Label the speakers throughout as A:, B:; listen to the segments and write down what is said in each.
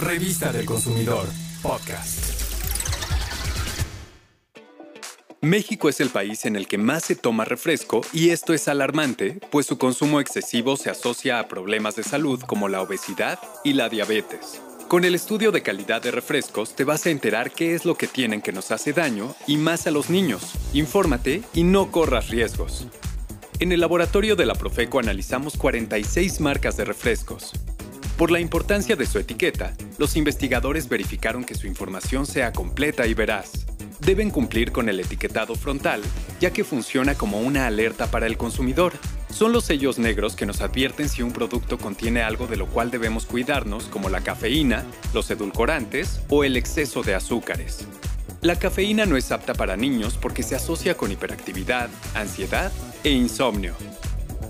A: Revista del Consumidor, podcast.
B: México es el país en el que más se toma refresco y esto es alarmante, pues su consumo excesivo se asocia a problemas de salud como la obesidad y la diabetes. Con el estudio de calidad de refrescos te vas a enterar qué es lo que tienen que nos hace daño y más a los niños. Infórmate y no corras riesgos. En el laboratorio de la Profeco analizamos 46 marcas de refrescos. Por la importancia de su etiqueta, los investigadores verificaron que su información sea completa y veraz deben cumplir con el etiquetado frontal, ya que funciona como una alerta para el consumidor. Son los sellos negros que nos advierten si un producto contiene algo de lo cual debemos cuidarnos, como la cafeína, los edulcorantes o el exceso de azúcares. La cafeína no es apta para niños porque se asocia con hiperactividad, ansiedad e insomnio.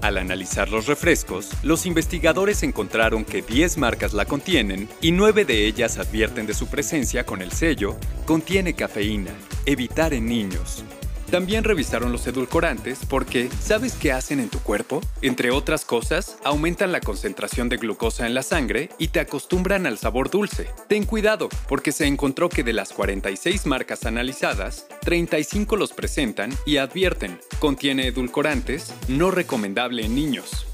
B: Al analizar los refrescos, los investigadores encontraron que 10 marcas la contienen y 9 de ellas advierten de su presencia con el sello Contiene cafeína, evitar en niños. También revisaron los edulcorantes porque, ¿sabes qué hacen en tu cuerpo? Entre otras cosas, aumentan la concentración de glucosa en la sangre y te acostumbran al sabor dulce. Ten cuidado, porque se encontró que de las 46 marcas analizadas, 35 los presentan y advierten, contiene edulcorantes, no recomendable en niños.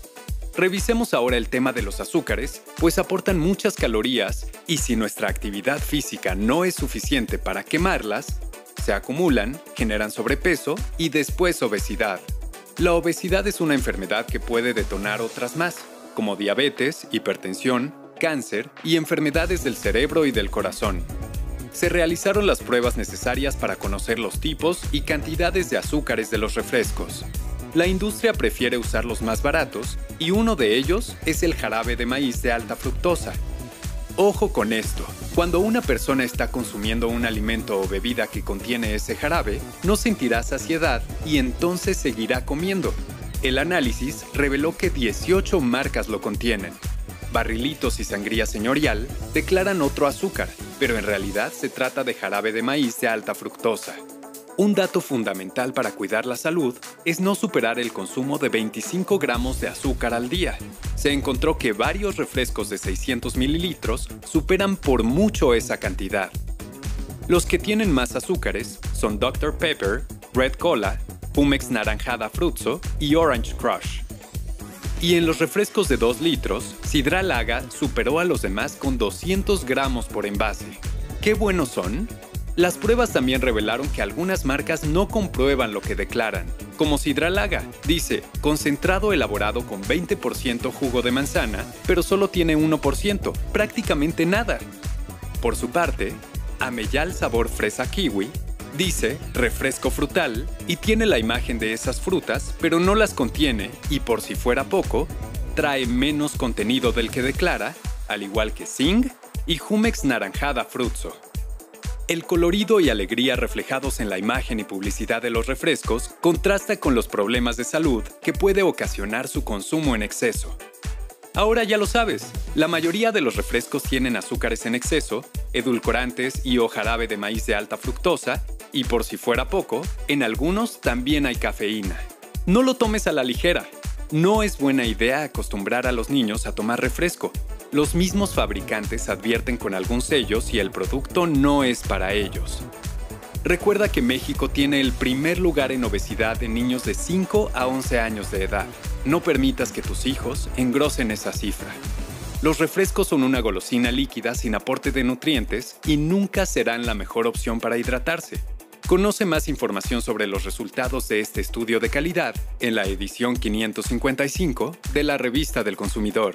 B: Revisemos ahora el tema de los azúcares, pues aportan muchas calorías y si nuestra actividad física no es suficiente para quemarlas, se acumulan, generan sobrepeso y después obesidad. La obesidad es una enfermedad que puede detonar otras más, como diabetes, hipertensión, cáncer y enfermedades del cerebro y del corazón. Se realizaron las pruebas necesarias para conocer los tipos y cantidades de azúcares de los refrescos. La industria prefiere usar los más baratos y uno de ellos es el jarabe de maíz de alta fructosa, Ojo con esto. Cuando una persona está consumiendo un alimento o bebida que contiene ese jarabe, no sentirá saciedad y entonces seguirá comiendo. El análisis reveló que 18 marcas lo contienen. Barrilitos y Sangría Señorial declaran otro azúcar, pero en realidad se trata de jarabe de maíz de alta fructosa. Un dato fundamental para cuidar la salud es no superar el consumo de 25 gramos de azúcar al día. Se encontró que varios refrescos de 600 mililitros superan por mucho esa cantidad. Los que tienen más azúcares son Dr. Pepper, Red Cola, Pumex Naranjada Fruzzo y Orange Crush. Y en los refrescos de 2 litros, Sidra Laga superó a los demás con 200 gramos por envase. ¿Qué buenos son? Las pruebas también revelaron que algunas marcas no comprueban lo que declaran, como Sidralaga. Dice, concentrado elaborado con 20% jugo de manzana, pero solo tiene 1%, prácticamente nada. Por su parte, Ameyal sabor fresa kiwi dice refresco frutal y tiene la imagen de esas frutas, pero no las contiene y por si fuera poco, trae menos contenido del que declara, al igual que Sing y Jumex naranjada frutzo. El colorido y alegría reflejados en la imagen y publicidad de los refrescos contrasta con los problemas de salud que puede ocasionar su consumo en exceso. Ahora ya lo sabes, la mayoría de los refrescos tienen azúcares en exceso, edulcorantes y o jarabe de maíz de alta fructosa, y por si fuera poco, en algunos también hay cafeína. No lo tomes a la ligera. No es buena idea acostumbrar a los niños a tomar refresco, los mismos fabricantes advierten con algún sello si el producto no es para ellos. Recuerda que México tiene el primer lugar en obesidad en niños de 5 a 11 años de edad. No permitas que tus hijos engrosen esa cifra. Los refrescos son una golosina líquida sin aporte de nutrientes y nunca serán la mejor opción para hidratarse. Conoce más información sobre los resultados de este estudio de calidad en la edición 555 de la Revista del Consumidor.